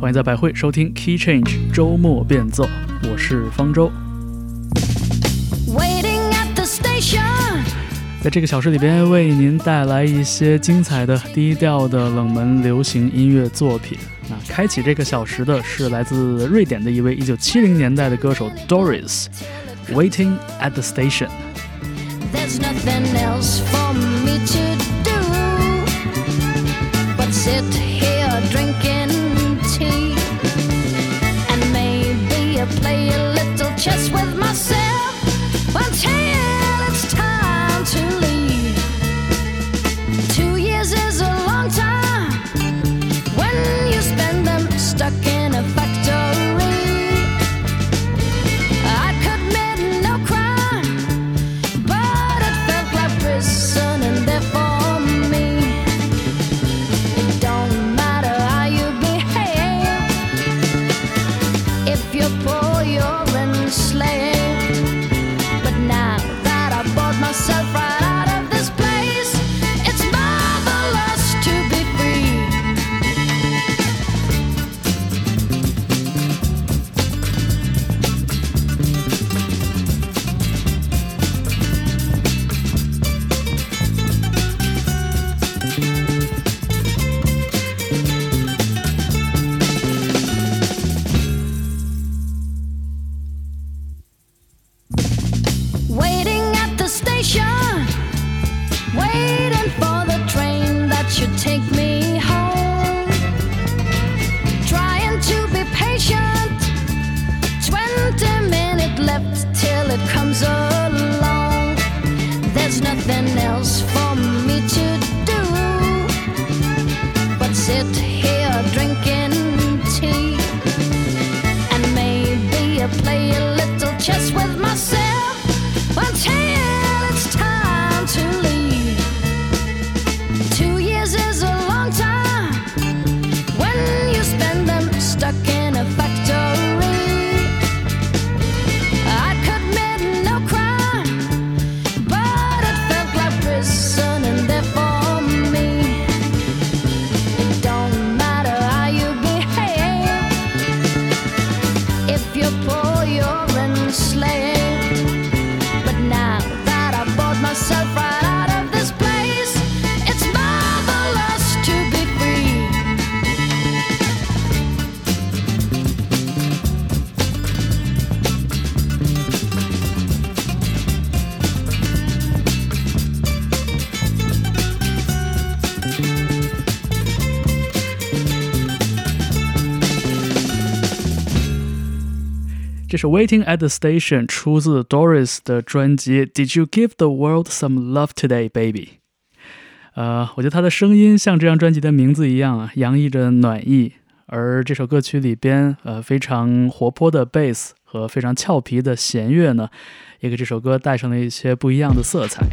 欢迎在百汇收听 Key Change 周末变奏，我是方舟。在这个小时里边，为您带来一些精彩的、低调的冷门流行音乐作品。那开启这个小时的是来自瑞典的一位1970年代的歌手 Doris，《Waiting at the Station》。There's nothing else for me to do but sit maybe play Waiting at the Station 出自 Doris 的专辑 Did You Give the World Some Love Today, Baby？呃，我觉得她的声音像这张专辑的名字一样啊，洋溢着暖意。而这首歌曲里边，呃，非常活泼的贝斯和非常俏皮的弦乐呢，也给这首歌带上了一些不一样的色彩。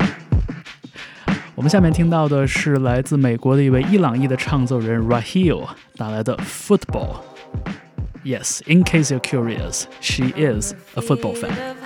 我们下面听到的是来自美国的一位伊朗裔的唱奏人 Rahil 打来的 Football。Yes, in case you're curious, she is a football fan.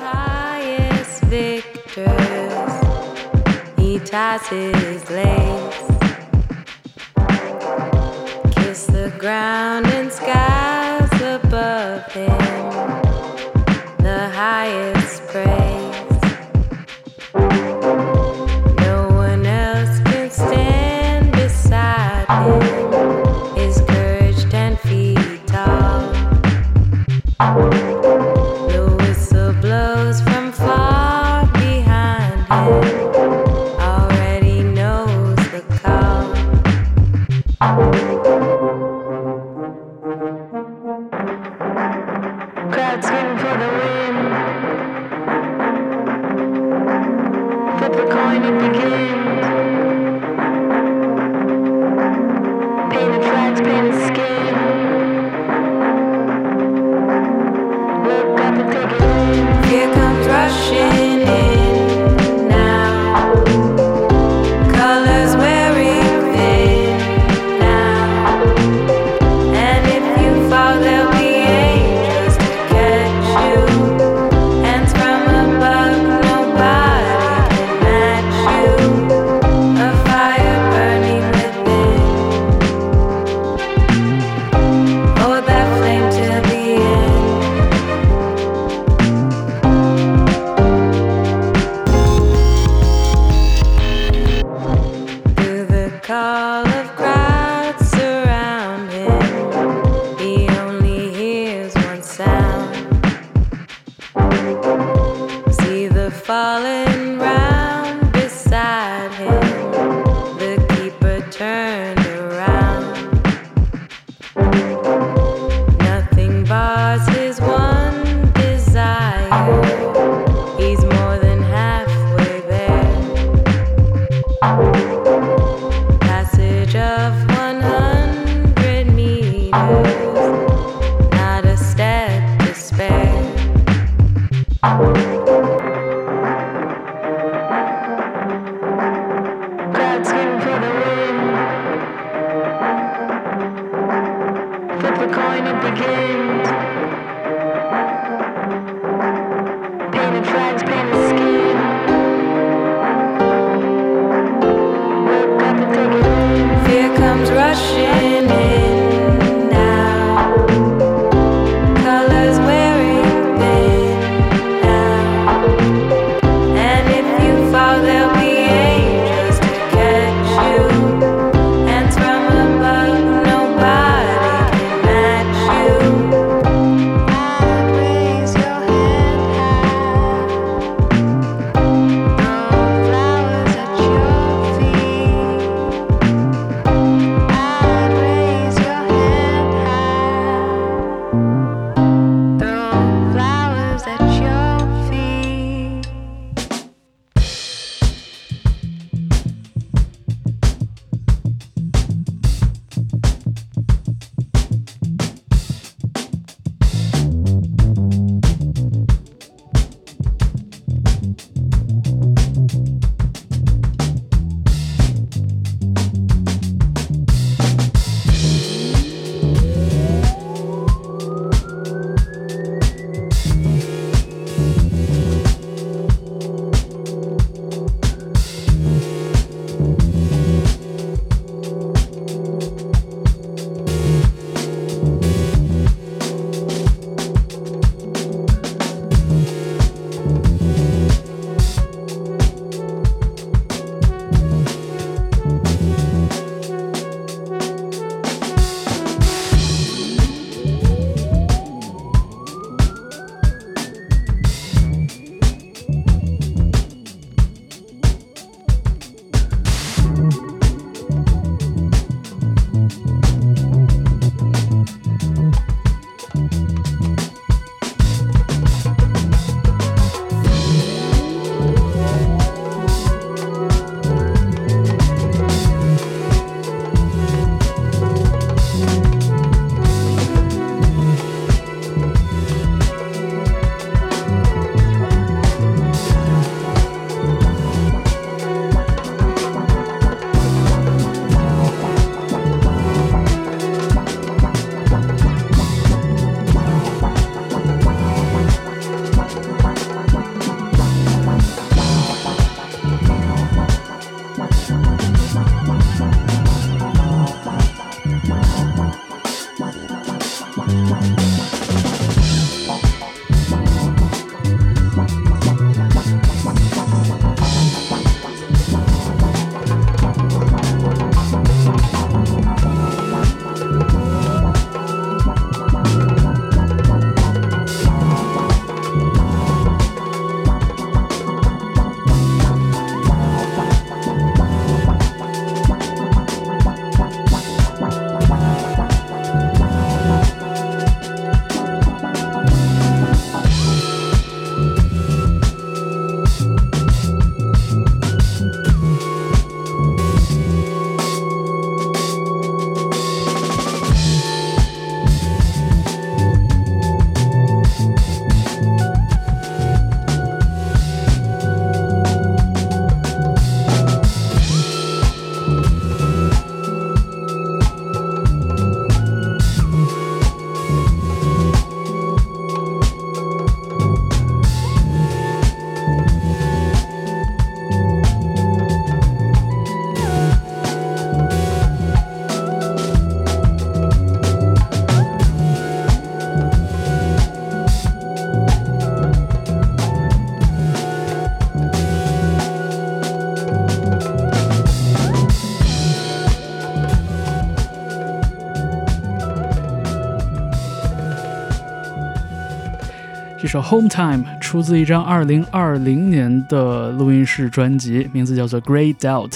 首《Home Time》出自一张2020年的录音室专辑，名字叫做《Great Doubt》，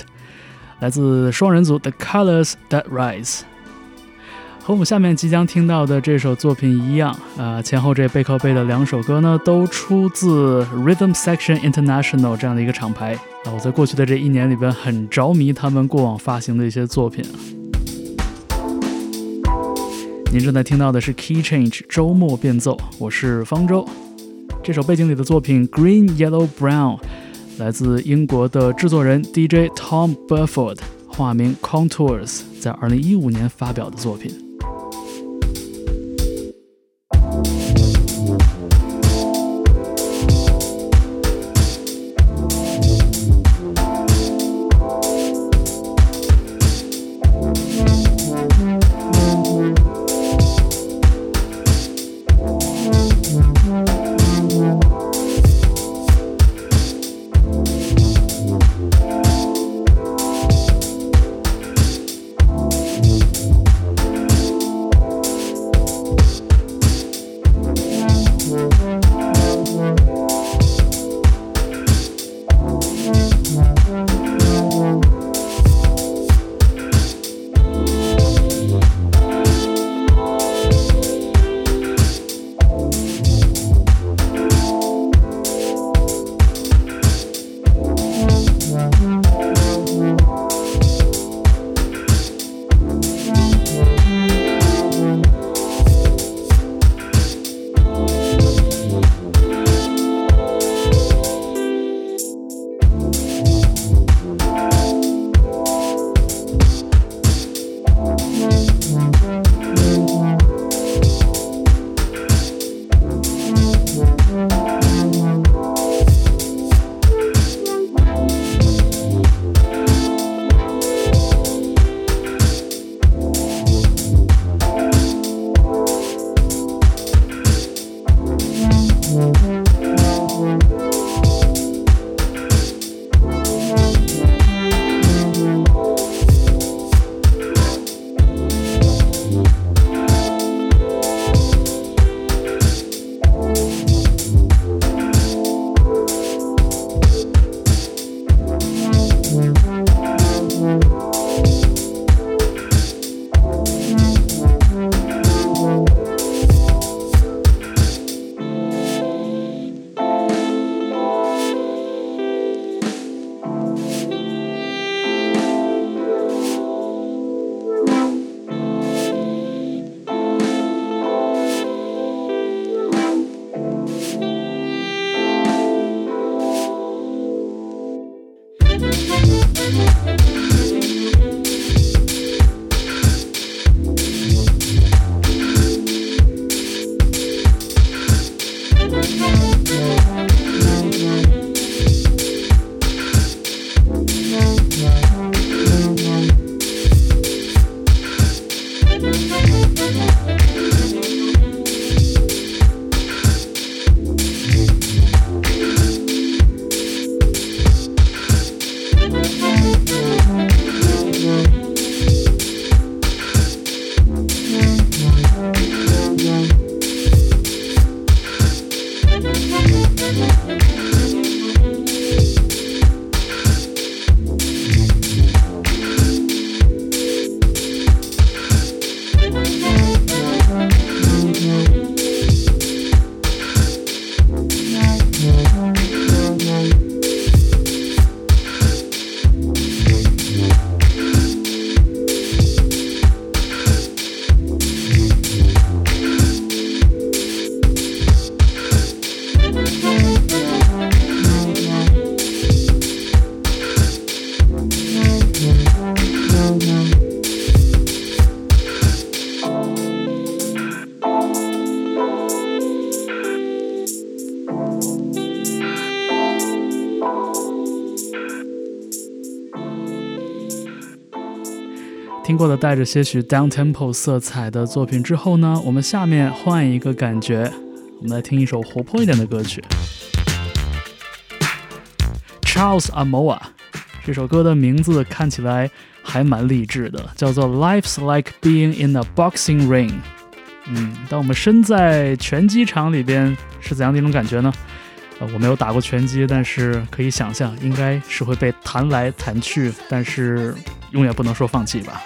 来自双人组 The Colors That Rise。和我们下面即将听到的这首作品一样，呃，前后这背靠背的两首歌呢，都出自 Rhythm Section International 这样的一个厂牌。啊，我在过去的这一年里边很着迷他们过往发行的一些作品。您正在听到的是 Key Change 周末变奏，我是方舟。这首背景里的作品 Green Yellow Brown 来自英国的制作人 DJ Tom Burford，化名 Contours，在2015年发表的作品。带着些许 down tempo 色彩的作品之后呢，我们下面换一个感觉，我们来听一首活泼一点的歌曲。Charles Amoa 这首歌的名字看起来还蛮励志的，叫做 Life's Like Being in a Boxing Ring。嗯，当我们身在拳击场里边是怎样的一种感觉呢？呃，我没有打过拳击，但是可以想象，应该是会被弹来弹去，但是永远不能说放弃吧。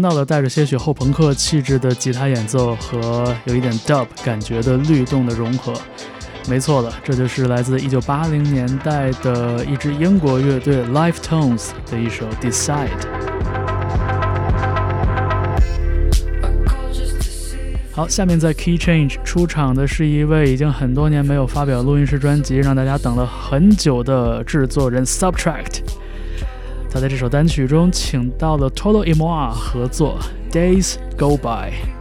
听到了带着些许后朋克气质的吉他演奏和有一点 dub 感觉的律动的融合。没错了，这就是来自1980年代的一支英国乐队 Live Tones 的一首 Decide。好，下面在 Key Change 出场的是一位已经很多年没有发表录音室专辑，让大家等了很久的制作人 Subtract。在这首单曲中请到了 Tolo Imoa 合作，Days Go By。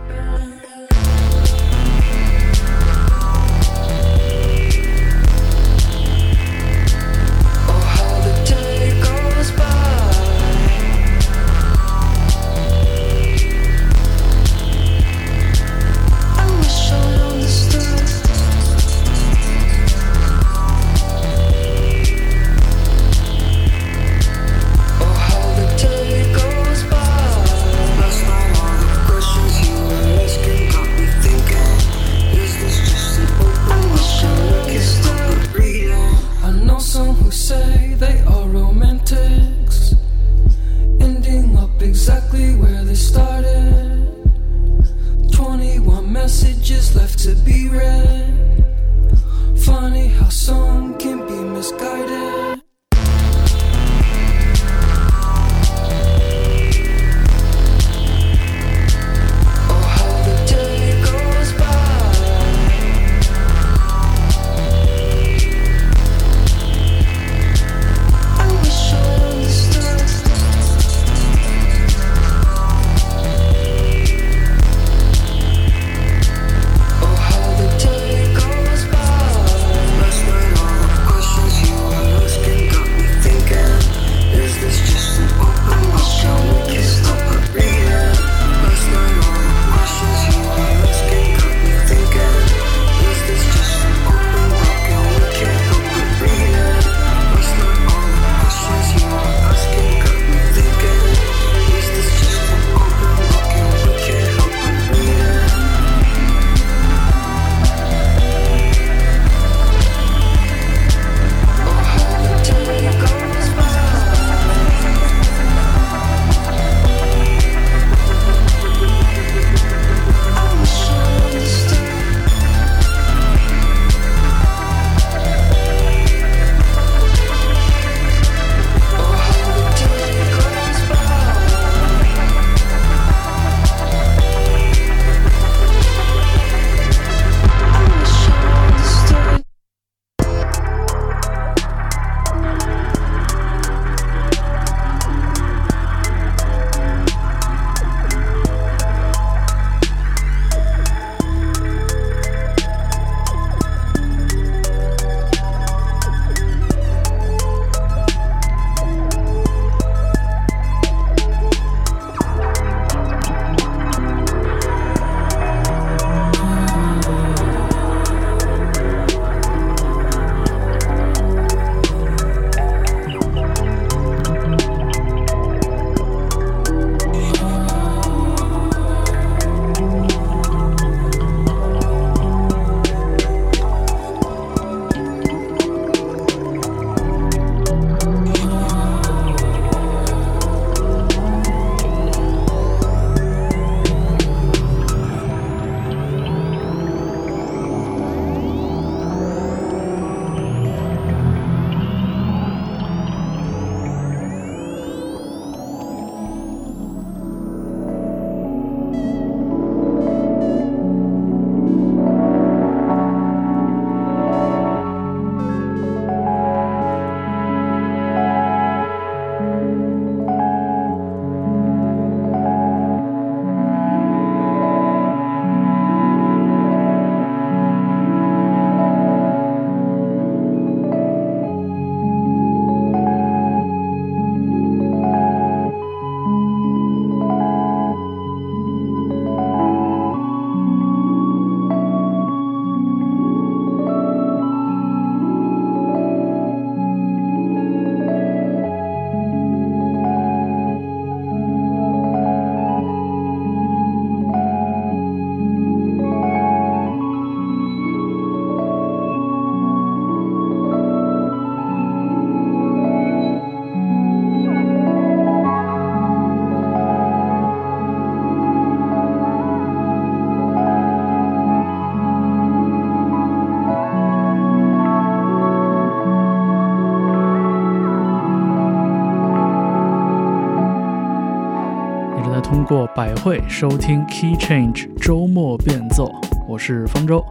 百汇收听 Key Change 周末变奏，我是方舟。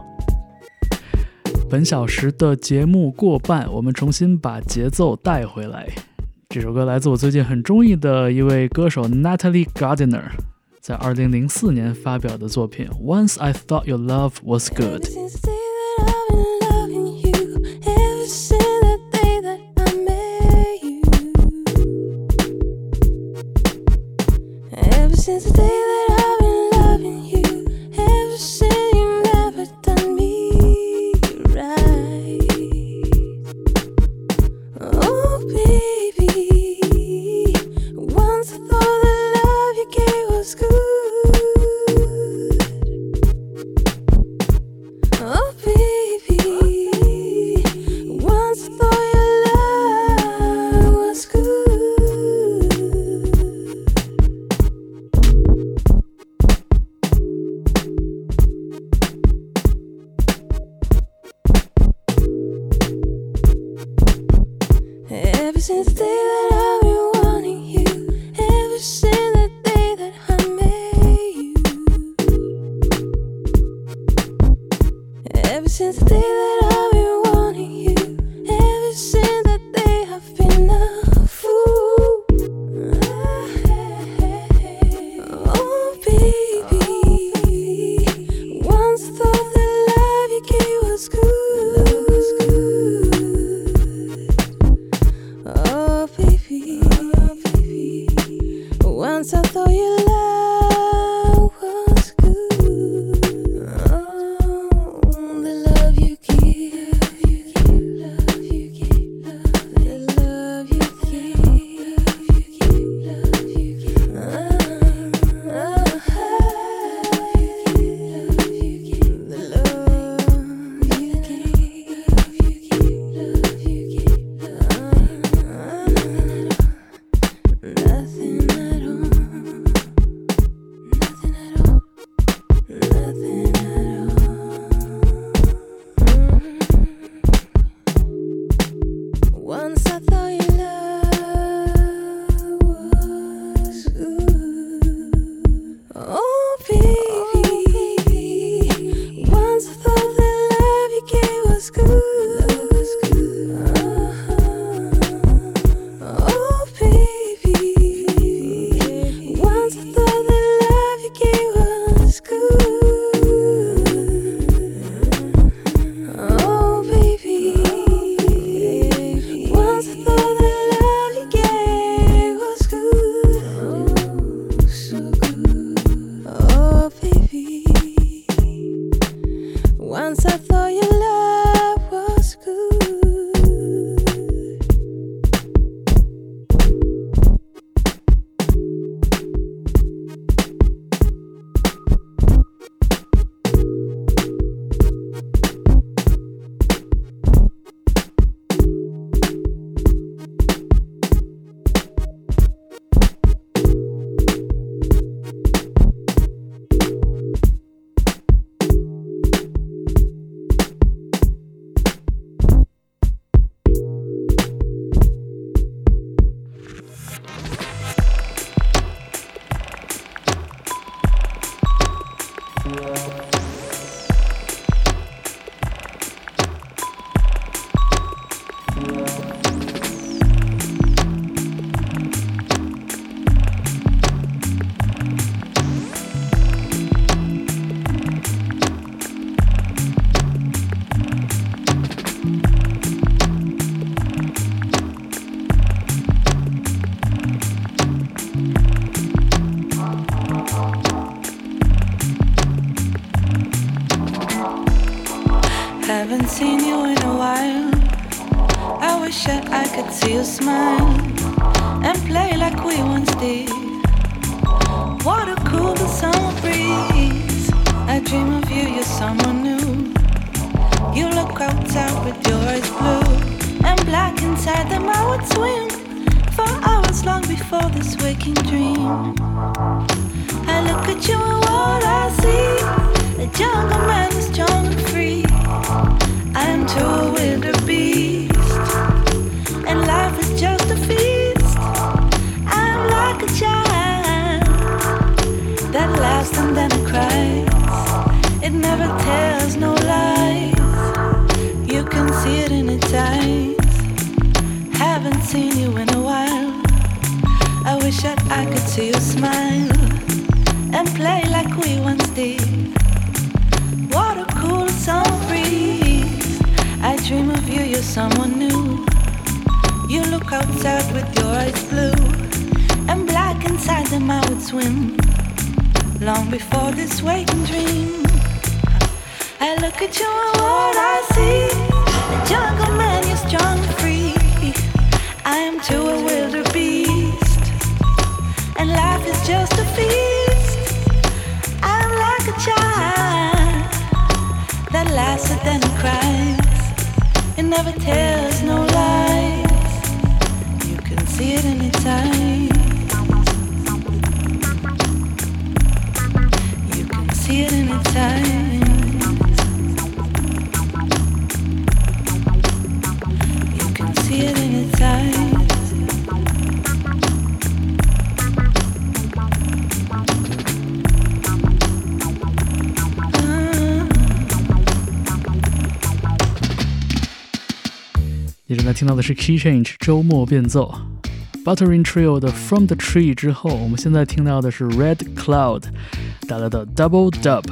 本小时的节目过半，我们重新把节奏带回来。这首歌来自我最近很中意的一位歌手 Natalie Gardner，在二零零四年发表的作品《Once I Thought Your Love Was Good》。Ever since the day that I before this waking dream, I look at you and what I see. Jungle man, you're strong and free. I am too a wilder beast, and life is just a feast. I'm like a child that laughs and then cries. It never tells no lies. You can see it. You can see it 你正在听到的是 Key Change 周末变奏，Buttering Trio 的 From the Tree 之后，我们现在听到的是 Red Cloud 带来的 Dubble Dub。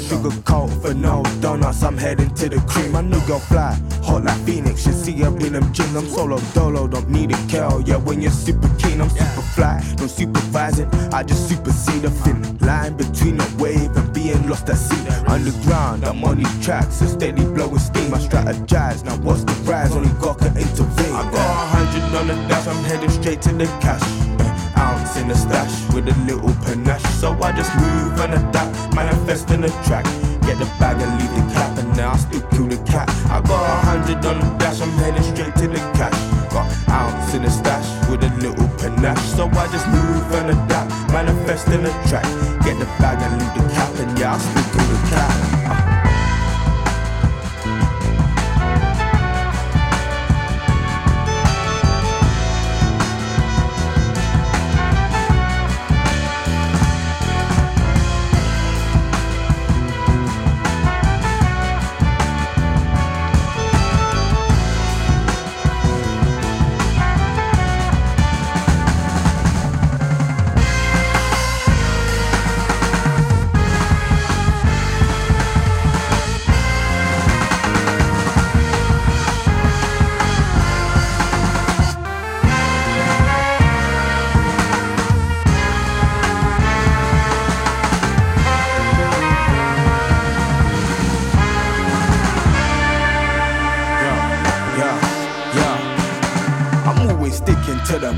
Sugar coat for no donuts, I'm heading to the cream. My new girl fly, hot like Phoenix. You see her in them jeans, I'm solo dolo, don't need a girl. Yeah, when you're super keen, I'm super fly, no supervising. I just supersede a thin line between a wave and being lost at sea. Underground, I'm on these tracks, so steady blowing steam. I strategize, now what's the prize? Only God can intervene. I got a hundred on the dash, I'm heading straight to the cash in the stash with a little panache. So I just move and adapt, manifest in the track. Get the bag and leave the cap, and now I still kill the cat. I got a hundred on the dash, I'm heading straight to the cash. Got ounce in the stash with a little panache. So I just move and adapt, manifest in the track. Get the bag and leave the cap, and yeah, I still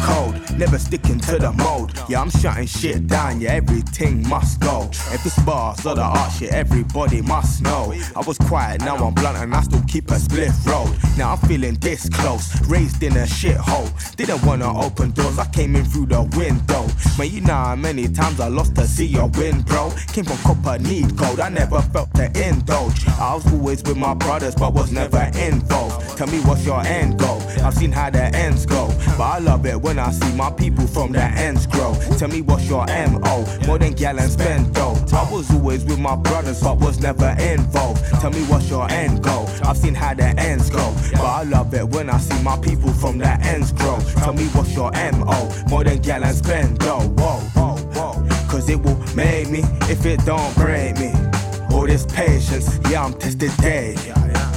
code, never sticking to the mold. Yeah, I'm shutting shit down, yeah, everything must go. If it's bars or the art shit, everybody must know. I was quiet, now I'm blunt, and I still keep a split road. Now I'm feeling this close, raised in a shithole. Didn't wanna open doors, I came in through the window. Man, you know how many times I lost to see your win, bro. Came from copper, need gold, I never felt the indulge. I was always with my brothers, but was never involved. Tell me what's your end goal? I've seen how the ends go, but I love it when I see my people from the ends grow. Tell me what's your MO? More than gal and spend dough. I was always with my brothers, but was never involved. Tell me what's your end goal? I've seen how the ends go, but I love it when I see my people from the ends grow. Tell me what's your MO? More than gal and spend dough. Whoa, whoa, whoa. Cause it will make me if it don't break me. All this patience, yeah, I'm tested day.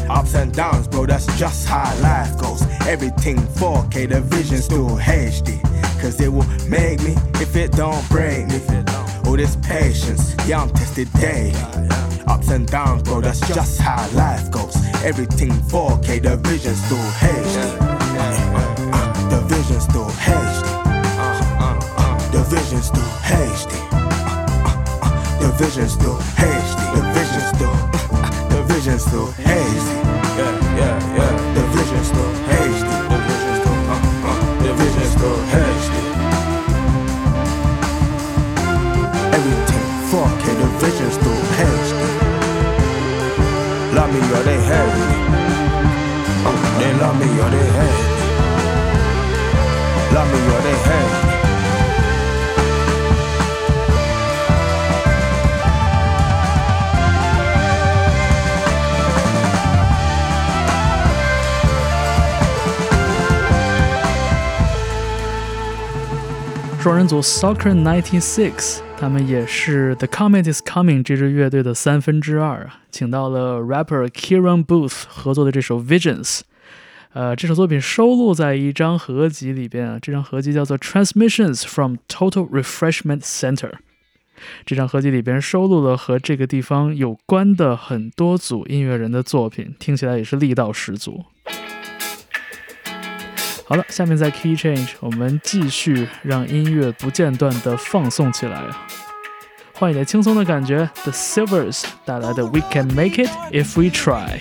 Ups and downs, bro, that's just how life goes. Everything 4K, the vision still HD. Cause it will make me if it don't break me. All this patience, yeah, I'm tested day. Ups and downs, bro, that's just how life goes. Everything 4K, the vision still HD. Uh uh, uh, uh, uh, the vision still HD. The vision still HD. The vision still HD. The vision still. The vision still HD. The vision still HD. The HD. Everything 4K. The vision still HD. Love me or they hate me. Uh, they love me or they hate. Love me or they hate. 双人组 Soccer Ninety Six，他们也是 The Comet Is Coming 这支乐队的三分之二啊，请到了 rapper Kieran Booth 合作的这首 Visions。呃，这首作品收录在一张合集里边啊，这张合集叫做 Transmissions from Total Refreshment Center。这张合集里边收录了和这个地方有关的很多组音乐人的作品，听起来也是力道十足。好了，下面在 Key Change，我们继续让音乐不间断的放送起来！换一点轻松的感觉，The Silvers 带来的 We Can Make It If We Try。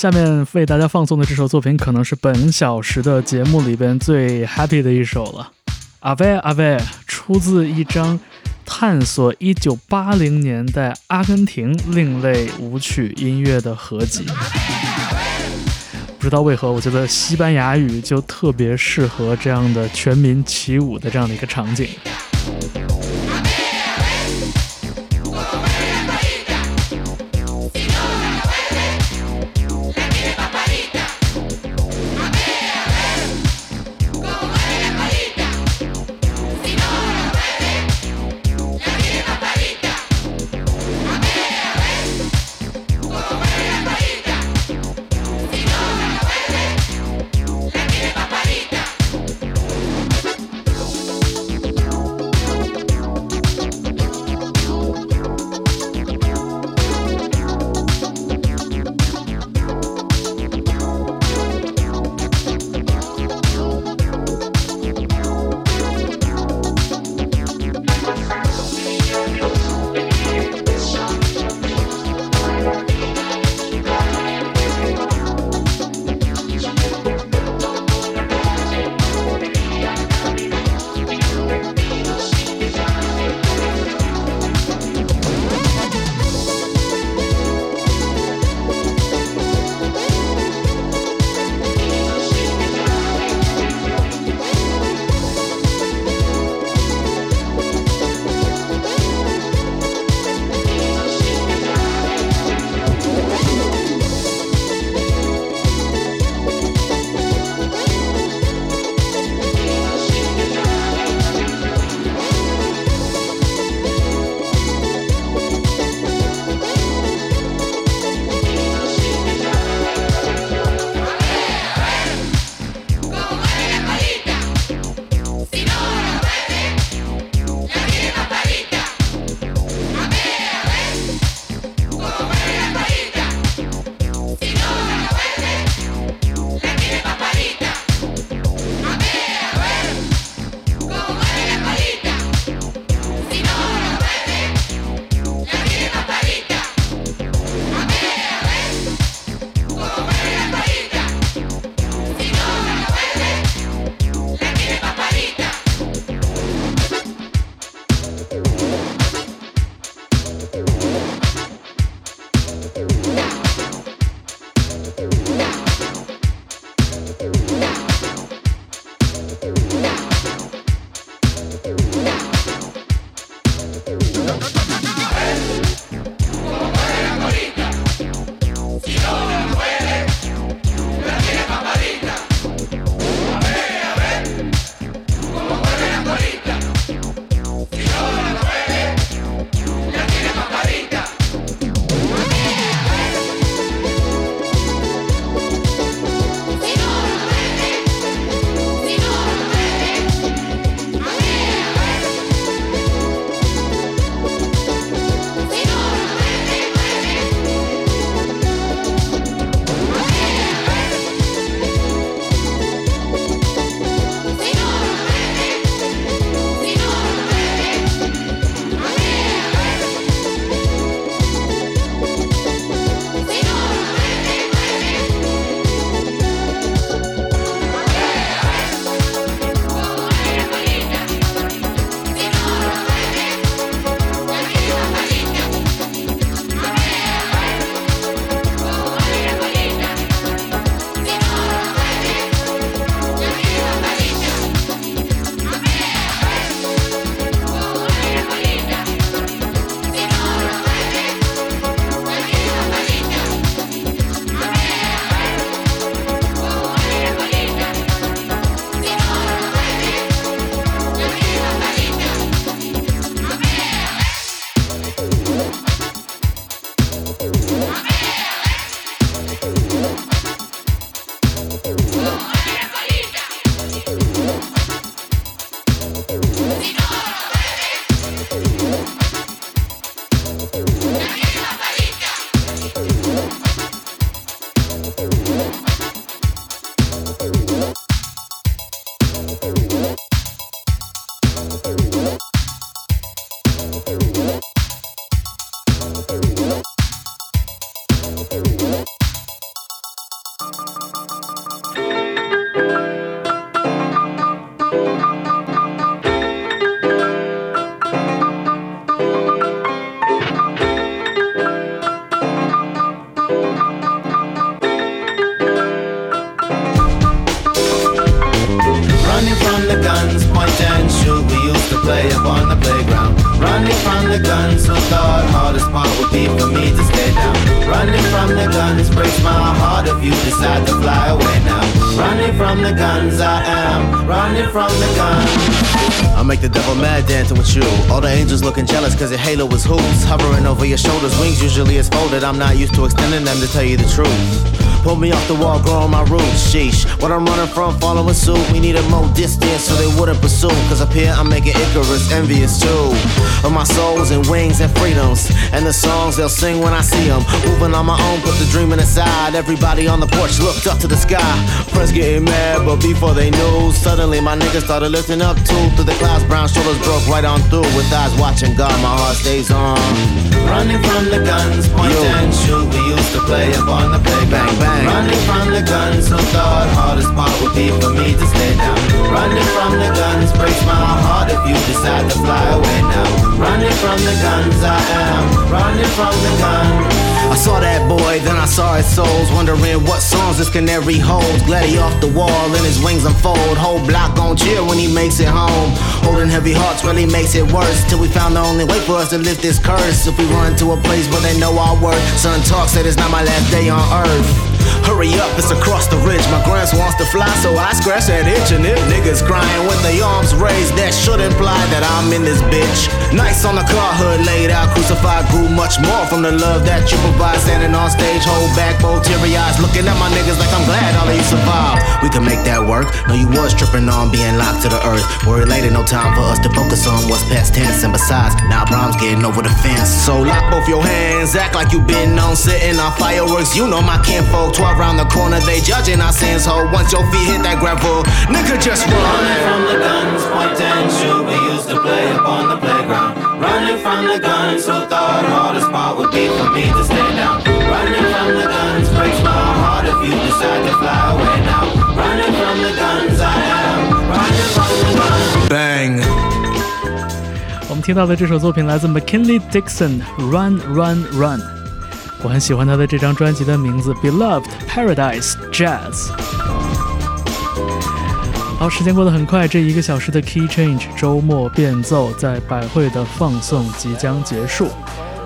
下面为大家放送的这首作品可能是本小时的节目里边最 happy 的一首了。阿贝阿贝出自一张探索1980年代阿根廷另类舞曲音乐的合集。不知道为何，我觉得西班牙语就特别适合这样的全民起舞的这样的一个场景。Cause your halo was hoops. Hovering over your shoulders, wings usually is folded. I'm not used to extending them to tell you the truth. Pull me off the wall, growing my roots. Sheesh, what I'm running from, following suit. We needed more distance so they wouldn't pursue. Cause up here I'm making Icarus envious too. Of my souls and wings and freedoms. And the songs they'll sing when I see them. Moving on my own, put the dreaming aside. Everybody on the porch looked up to the sky. Friends getting mad, but before they knew, suddenly my niggas started lifting up too. Through the clouds, brown shoulders broke right on through. With eyes watching God, my heart stays on. Running from the guns, point Yo. and shoot. We used to play up on the playground. Bang, bang. Running from the guns, who thought hardest part would be for me to stay down. Running from the guns breaks my heart if you decide to fly away now. Running from the guns, I am running from the guns. I saw that boy, then I saw his souls, wondering what songs this canary holds. Glad he off the wall and his wings unfold. Whole block gon' cheer when he makes it home. Holding heavy hearts really makes it worse. Till we found the only way for us to lift this curse. If we run to a place where they know our worth. Son talk said it's not my last day on earth. Hurry up, it's across the ridge. My grands wants to fly, so I scratch that itch. And if niggas crying with their arms raised, that should imply that I'm in this bitch. Nice on the car hood, laid out, crucified, grew much more from the love that you provide. Standing on stage, hold back, both teary eyes, looking at my niggas like I'm glad all of you survived. We can make that work. No, you was tripping on being locked to the earth. Worry later, no time for us to focus on what's past tense. And besides, now problems getting over the fence. So lock both your hands, act like you been on sitting on fireworks. You know my kinfolk, 12 round the corner, they judging our sins. Ho, once your feet hit that gravel, nigga just run. Running from the guns, point and shoot. We used to play up on the playground. Running from the guns, who thought hardest part would be for me to stay down. Running from the guns breaks my heart if you decide to fly away now. Running from the guns, I am running from the guns. Bang. 我们听到的这首作品来自 McKinley Dixon，《Run Run Run》。 我很喜欢他的这张专辑的名字《Beloved Paradise Jazz》。好，时间过得很快，这一个小时的 Key Change 周末变奏在百汇的放送即将结束。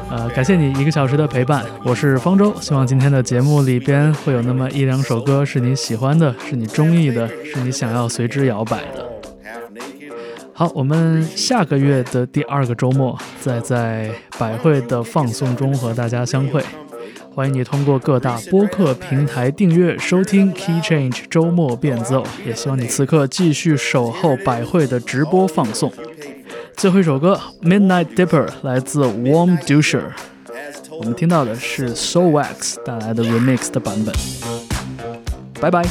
呃，感谢你一个小时的陪伴，我是方舟。希望今天的节目里边会有那么一两首歌是你喜欢的，是你中意的，是你想要随之摇摆的。好，我们下个月的第二个周末再在百汇的放送中和大家相会。欢迎你通过各大播客平台订阅收听 Key Change 周末变奏，也希望你此刻继续守候百汇的直播放送。最后一首歌《Midnight Dipper》来自 Warm Dusher，我们听到的是 Soul Wax 带来的 Remix 的版本。拜拜。